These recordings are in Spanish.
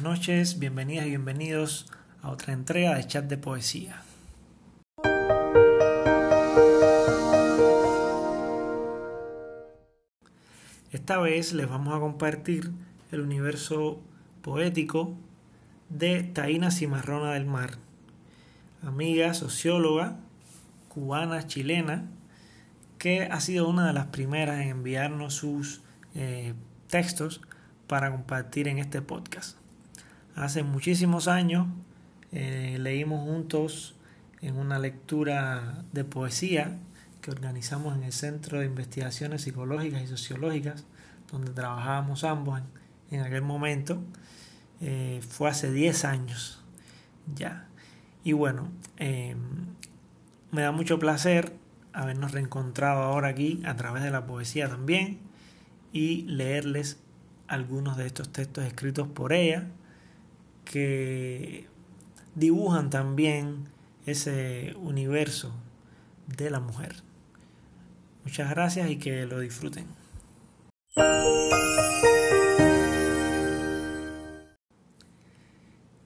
noches, bienvenidas y bienvenidos a otra entrega de Chat de Poesía. Esta vez les vamos a compartir el universo poético de Taína Cimarrona del Mar, amiga socióloga cubana chilena que ha sido una de las primeras en enviarnos sus eh, textos para compartir en este podcast. Hace muchísimos años eh, leímos juntos en una lectura de poesía que organizamos en el Centro de Investigaciones Psicológicas y Sociológicas, donde trabajábamos ambos en, aquel momento. Eh, fue hace 10 años ya. Y bueno, em, me da mucho placer habernos reencontrado ahora aquí a través de la poesía también y leerles algunos de estos textos escritos por ella que dibujan también ese universo de la mujer. Muchas gracias y que lo disfruten.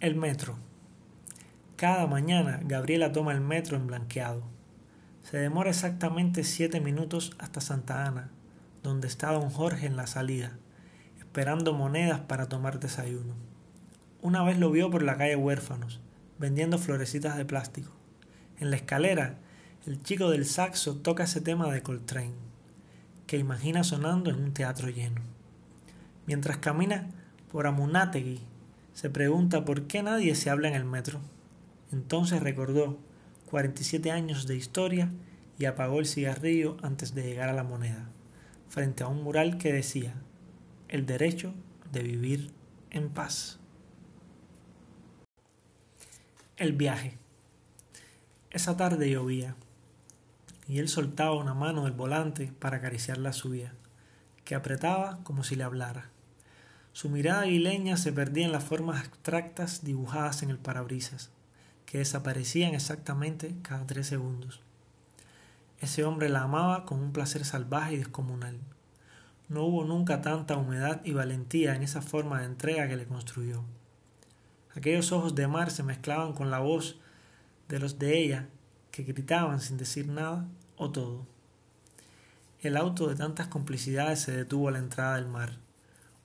El metro. Cada mañana Gabriela toma el metro en blanqueado. Se demora exactamente siete minutos hasta Santa Ana, donde está don Jorge en la salida, esperando monedas para tomar desayuno. Una vez lo vio por la calle Huérfanos, vendiendo florecitas de plástico. En la escalera, el chico del saxo toca ese tema de Coltrane, que imagina sonando en un teatro lleno. Mientras camina por Amunátegui, se pregunta por qué nadie se habla en el metro. Entonces recordó 47 años de historia y apagó el cigarrillo antes de llegar a la moneda, frente a un mural que decía, el derecho de vivir en paz. El viaje. Esa tarde llovía y él soltaba una mano del volante para acariciar la suya, que apretaba como si le hablara. Su mirada aguileña se perdía en las formas abstractas dibujadas en el parabrisas que desaparecían exactamente cada tres segundos. Ese hombre la amaba con un placer salvaje y descomunal. No hubo nunca tanta humedad y valentía en esa forma de entrega que le construyó. Aquellos ojos de mar se mezclaban con la voz de los de ella, que gritaban sin decir nada o todo. El auto de tantas complicidades se detuvo a la entrada del mar.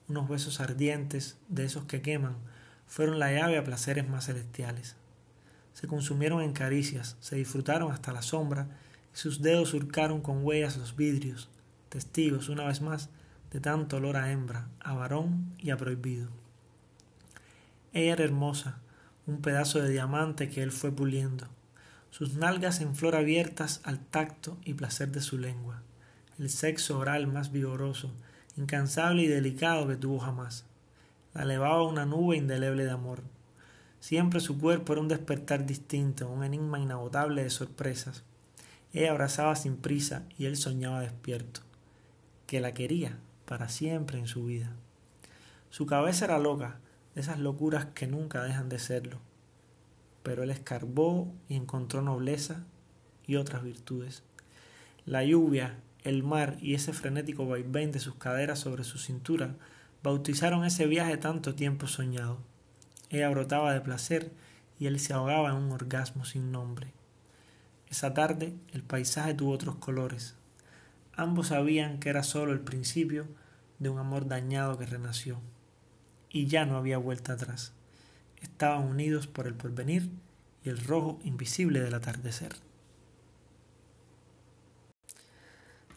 Unos besos ardientes, de esos que queman, fueron la llave a placeres más celestiales se consumieron en caricias, se disfrutaron hasta la sombra, y sus dedos surcaron con huellas los vidrios, testigos, una vez más, de tanto olor a hembra, a varón y a prohibido. Ella era hermosa, un pedazo de diamante que él fue puliendo, sus nalgas en flor abiertas al tacto y placer de su lengua, el sexo oral más vigoroso, incansable y delicado que tuvo jamás. La elevaba una nube indeleble de amor. Siempre su cuerpo era un despertar distinto, un enigma inagotable de sorpresas. Ella abrazaba sin prisa y él soñaba despierto, que la quería para siempre en su vida. Su cabeza era loca, de esas locuras que nunca dejan de serlo. Pero él escarbó y encontró nobleza y otras virtudes. La lluvia, el mar y ese frenético vaivén de sus caderas sobre su cintura bautizaron ese viaje tanto tiempo soñado. Ella brotaba de placer y él se ahogaba en un orgasmo sin nombre. Esa tarde el paisaje tuvo otros colores. Ambos sabían que era solo el principio de un amor dañado que renació. Y ya no había vuelta atrás. Estaban unidos por el porvenir y el rojo invisible del atardecer.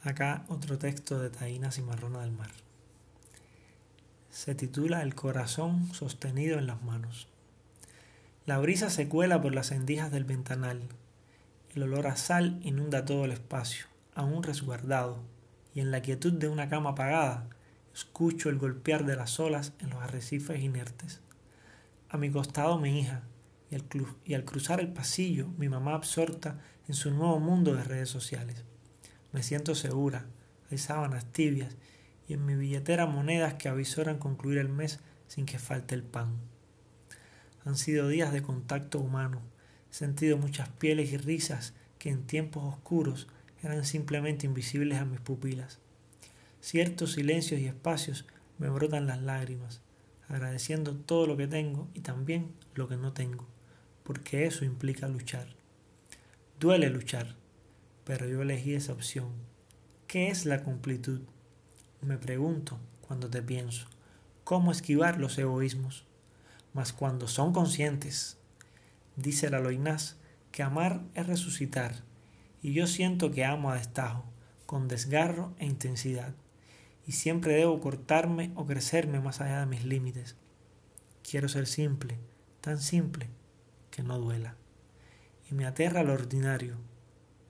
Acá otro texto de Taína Cimarrona del Mar se titula El corazón sostenido en las manos. La brisa se cuela por las endijas del ventanal. El olor a sal inunda todo el espacio, aún resguardado, y en la quietud de una cama apagada escucho el golpear de las olas en los arrecifes inertes. A mi costado mi hija, y al, y al cruzar el pasillo mi mamá absorta en su nuevo mundo de redes sociales. Me siento segura, hay sábanas tibias y en mi billetera monedas que avisoran concluir el mes sin que falte el pan. Han sido días de contacto humano, he sentido muchas pieles y risas que en tiempos oscuros eran simplemente invisibles a mis pupilas. Ciertos silencios y espacios me brotan las lágrimas. agradeciendo todo lo que tengo y también lo que no tengo, porque eso implica luchar. Duele luchar, pero yo elegí esa opción. ¿Qué es la completud? Me pregunto cuando te pienso, ¿cómo esquivar los egoísmos? Mas cuando son conscientes, dice la Loinás, que amar es resucitar, y yo siento que amo a destajo, con desgarro e intensidad, y siempre debo cortarme o crecerme más allá de mis límites. Quiero ser simple, tan simple que no duela y me aterra lo ordinario,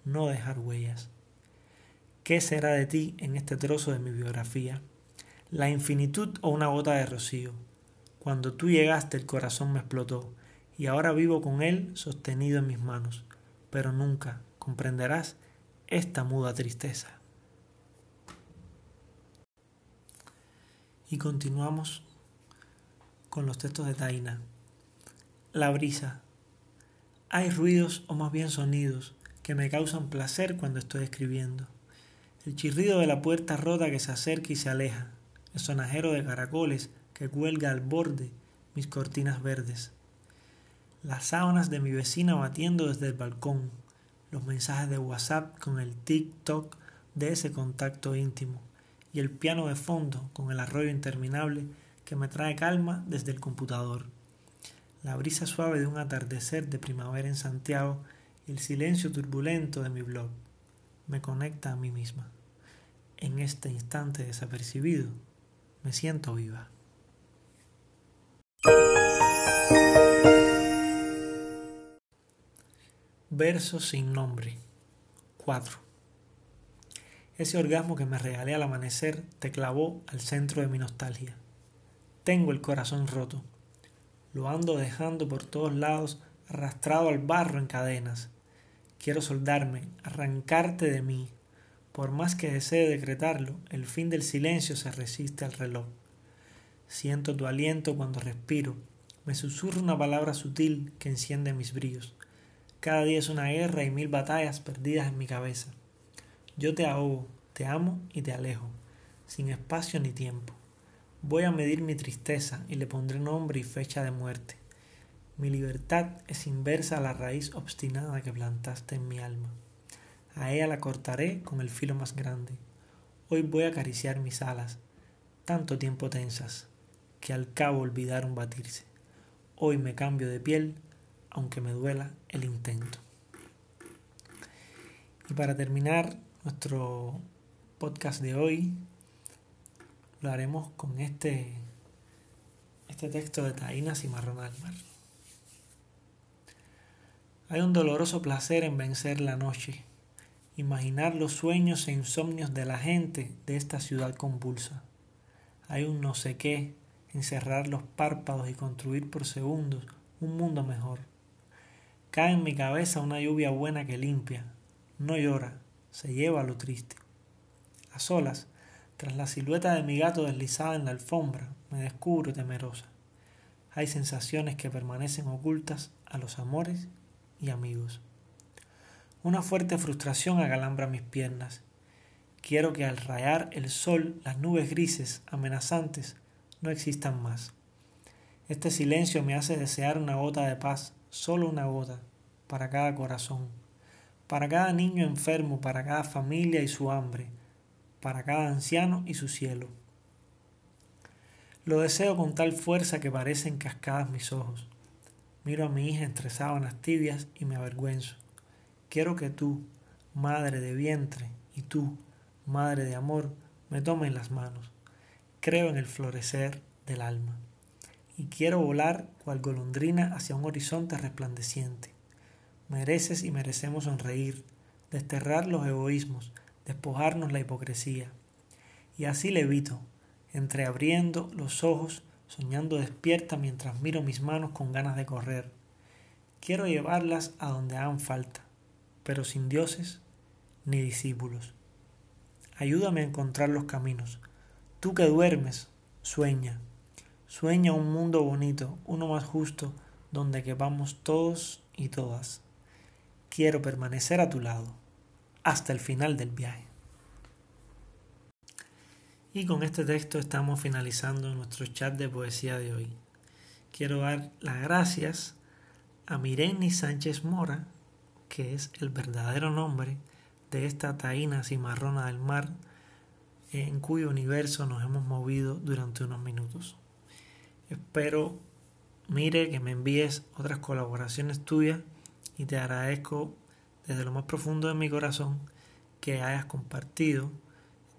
no dejar huellas. ¿Qué será de ti en este trozo de mi biografía? La infinitud o una gota de rocío. Cuando tú llegaste el corazón me explotó y ahora vivo con él sostenido en mis manos, pero nunca comprenderás esta muda tristeza. Y continuamos con los textos de Taina. La brisa, hay ruidos o más bien sonidos que me causan placer cuando estoy escribiendo. El chirrido de la puerta rota que se acerca y se aleja, el sonajero de caracoles que cuelga al borde mis cortinas verdes, las sábanas de mi vecina batiendo desde el balcón, los mensajes de WhatsApp con el tic-toc de ese contacto íntimo y el piano de fondo con el arroyo interminable que me trae calma desde el computador la brisa suave de un atardecer de primavera en Santiago y el silencio turbulento de mi blog me conecta a mí misma. En este instante desapercibido, me siento viva. Verso sin nombre. 4. Ese orgasmo que me regalé al amanecer te clavó al centro de mi nostalgia. Tengo el corazón roto lo ando dejando por todos lados, arrastrado al barro en cadenas. Quiero soldarme, arrancarte de mí. Por más que desee decretarlo, el fin del silencio se resiste al reloj. Siento tu aliento cuando respiro. Me susurra una palabra sutil que enciende mis brillos. Cada día es una guerra y mil batallas perdidas en mi cabeza. Yo te ahogo, te amo y te alejo, sin espacio ni tiempo. Voy a medir mi tristeza y le pondré nombre y fecha de muerte. Mi libertad es inversa a la raíz obstinada que plantaste en mi alma. A ella la cortaré con el filo más grande. Hoy voy a acariciar mis alas, tanto tiempo tensas, que al cabo olvidaron batirse. Hoy me cambio de piel, aunque me duela el intento. Y para terminar nuestro podcast de hoy, lo haremos con este, este texto de Taína Cimarrón al mar. Hay un doloroso placer en vencer la noche, imaginar los sueños e insomnios de la gente de esta ciudad convulsa. Hay un no sé qué en cerrar los párpados y construir por segundos un mundo mejor. Cae en mi cabeza una lluvia buena que limpia, no llora, se lleva lo triste. A solas, tras la silueta de mi gato deslizada en la alfombra, me descubro temerosa. Hay sensaciones que permanecen ocultas a los amores y amigos. Una fuerte frustración agalambra mis piernas. Quiero que al rayar el sol las nubes grises, amenazantes, no existan más. Este silencio me hace desear una gota de paz, solo una gota, para cada corazón, para cada niño enfermo, para cada familia y su hambre, para cada anciano y su cielo. Lo deseo con tal fuerza que parecen cascadas mis ojos. Miro a mi hija entre sábanas tibias y me avergüenzo. Quiero que tú, madre de vientre, y tú, madre de amor, me tomen las manos. Creo en el florecer del alma. Y quiero volar cual golondrina hacia un horizonte resplandeciente. Mereces y merecemos sonreír, desterrar los egoísmos, despojarnos la hipocresía. Y así levito, entreabriendo los ojos, soñando despierta mientras miro mis manos con ganas de correr. Quiero llevarlas a donde hagan falta, pero sin dioses ni discípulos. Ayúdame a encontrar los caminos. Tú que duermes, sueña. Sueña un mundo bonito, uno más justo, donde quepamos todos y todas. Quiero permanecer a tu lado hasta el final del viaje. Y con este texto estamos finalizando nuestro chat de poesía de hoy. Quiero dar las gracias a Mireni Sánchez Mora, que es el verdadero nombre de esta taína cimarrona del mar en cuyo universo nos hemos movido durante unos minutos. Espero, mire, que me envíes otras colaboraciones tuyas y te agradezco desde lo más profundo de mi corazón que hayas compartido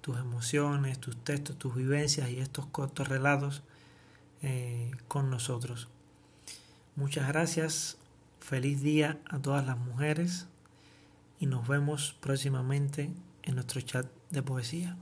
tus emociones, tus textos, tus vivencias y estos cortos relatos eh, con nosotros. Muchas gracias, feliz día a todas las mujeres y nos vemos próximamente en nuestro chat de poesía.